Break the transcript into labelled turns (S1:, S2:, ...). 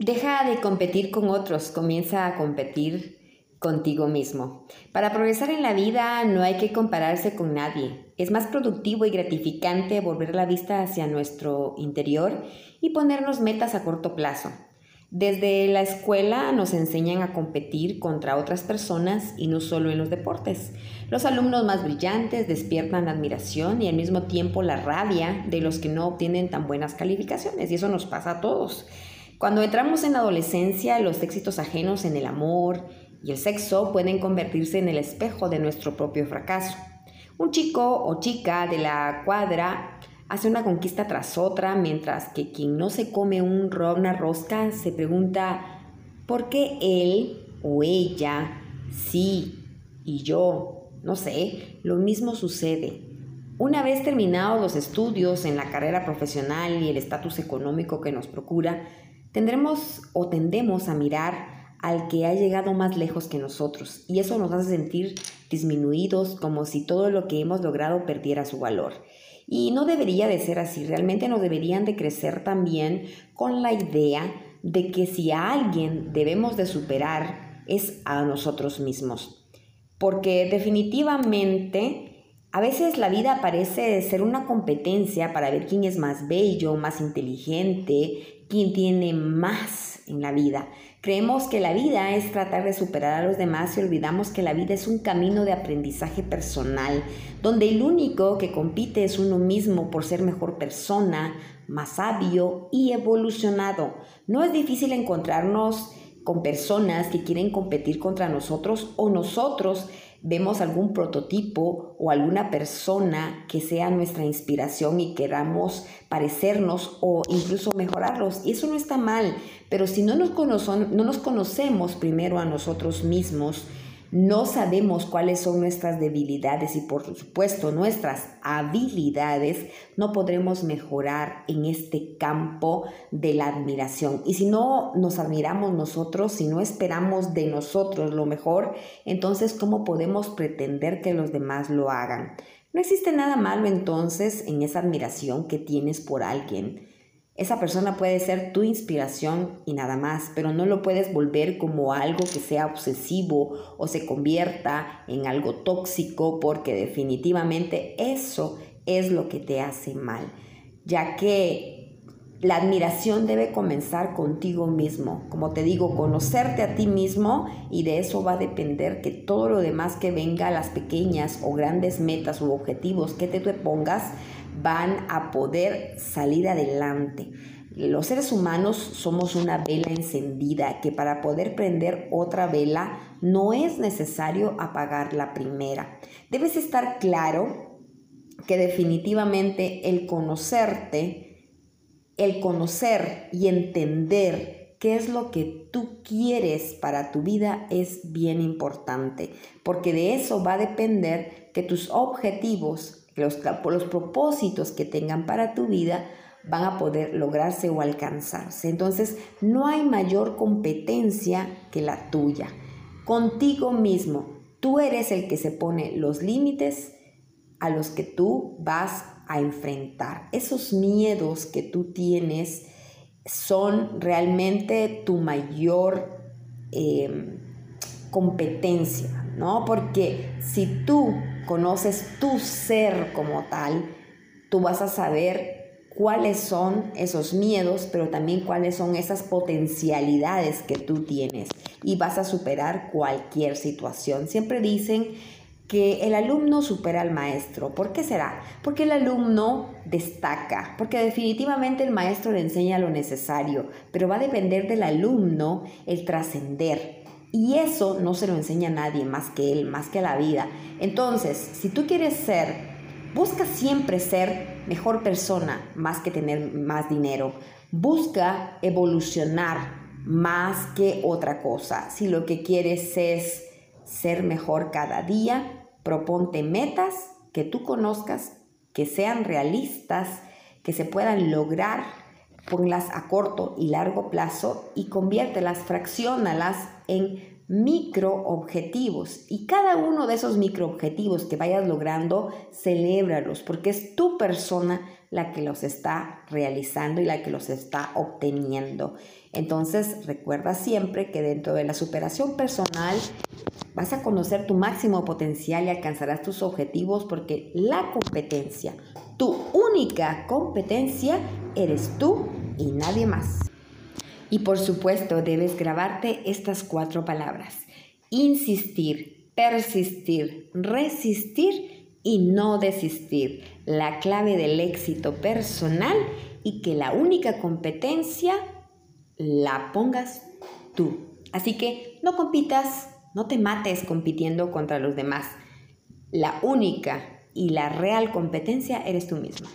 S1: Deja de competir con otros, comienza a competir contigo mismo. Para progresar en la vida no hay que compararse con nadie. Es más productivo y gratificante volver la vista hacia nuestro interior y ponernos metas a corto plazo. Desde la escuela nos enseñan a competir contra otras personas y no solo en los deportes. Los alumnos más brillantes despiertan admiración y al mismo tiempo la rabia de los que no obtienen tan buenas calificaciones y eso nos pasa a todos. Cuando entramos en la adolescencia, los éxitos ajenos en el amor y el sexo pueden convertirse en el espejo de nuestro propio fracaso. Un chico o chica de la cuadra hace una conquista tras otra, mientras que quien no se come un, una rosca se pregunta por qué él o ella sí y yo, no sé, lo mismo sucede. Una vez terminados los estudios en la carrera profesional y el estatus económico que nos procura, tendremos o tendemos a mirar al que ha llegado más lejos que nosotros y eso nos hace sentir disminuidos como si todo lo que hemos logrado perdiera su valor. Y no debería de ser así, realmente nos deberían de crecer también con la idea de que si a alguien debemos de superar es a nosotros mismos. Porque definitivamente a veces la vida parece ser una competencia para ver quién es más bello, más inteligente, quien tiene más en la vida. Creemos que la vida es tratar de superar a los demás y olvidamos que la vida es un camino de aprendizaje personal, donde el único que compite es uno mismo por ser mejor persona, más sabio y evolucionado. No es difícil encontrarnos con personas que quieren competir contra nosotros o nosotros vemos algún prototipo o alguna persona que sea nuestra inspiración y queramos parecernos o incluso mejorarlos. Y eso no está mal, pero si no nos, no nos conocemos primero a nosotros mismos, no sabemos cuáles son nuestras debilidades y por supuesto nuestras habilidades, no podremos mejorar en este campo de la admiración. Y si no nos admiramos nosotros, si no esperamos de nosotros lo mejor, entonces ¿cómo podemos pretender que los demás lo hagan? No existe nada malo entonces en esa admiración que tienes por alguien. Esa persona puede ser tu inspiración y nada más, pero no lo puedes volver como algo que sea obsesivo o se convierta en algo tóxico porque definitivamente eso es lo que te hace mal, ya que la admiración debe comenzar contigo mismo, como te digo, conocerte a ti mismo y de eso va a depender que todo lo demás que venga, las pequeñas o grandes metas u objetivos que te, pongas, van a poder salir adelante. Los seres humanos somos una vela encendida que para poder prender otra vela no es necesario apagar la primera. Debes estar claro que definitivamente el conocerte, el conocer y entender qué es lo que tú quieres para tu vida es bien importante, porque de eso va a depender que tus objetivos los, los propósitos que tengan para tu vida van a poder lograrse o alcanzarse. Entonces, no hay mayor competencia que la tuya. Contigo mismo, tú eres el que se pone los límites a los que tú vas a enfrentar. Esos miedos que tú tienes son realmente tu mayor em, competencia, ¿no? Porque si tú conoces tu ser como tal, tú vas a saber cuáles son esos miedos, pero también cuáles son esas potencialidades que tú tienes y vas a superar cualquier situación. Siempre dicen que el alumno supera al maestro. ¿Por qué será? Porque el alumno destaca, porque definitivamente el maestro le enseña lo necesario, pero va a depender del alumno el trascender, y eso no se lo enseña a nadie más que él, más que la vida. Entonces, si tú quieres ser, busca siempre ser mejor persona más que tener más dinero. Busca evolucionar más que otra cosa. Si lo que quieres es ser mejor cada día, proponte metas que tú conozcas, que sean realistas, que se puedan lograr, ponlas a corto y largo plazo y conviértelas, fraccionalas en micro objetivos y cada uno de esos micro objetivos que vayas logrando, celébralos porque es tu persona la que los está realizando y la que los está obteniendo. Entonces, recuerda siempre que dentro de la superación personal vas a conocer tu máximo potencial y alcanzarás tus objetivos porque la competencia, tu única competencia, eres tú y nadie más. Y por supuesto, debes grabarte estas cuatro palabras. Insistir, persistir, resistir y no desistir. La clave del éxito personal y que la única competencia la pongas tú. Así que no compitas, no te mates compitiendo contra los demás. La única y la real competencia eres tú mismo.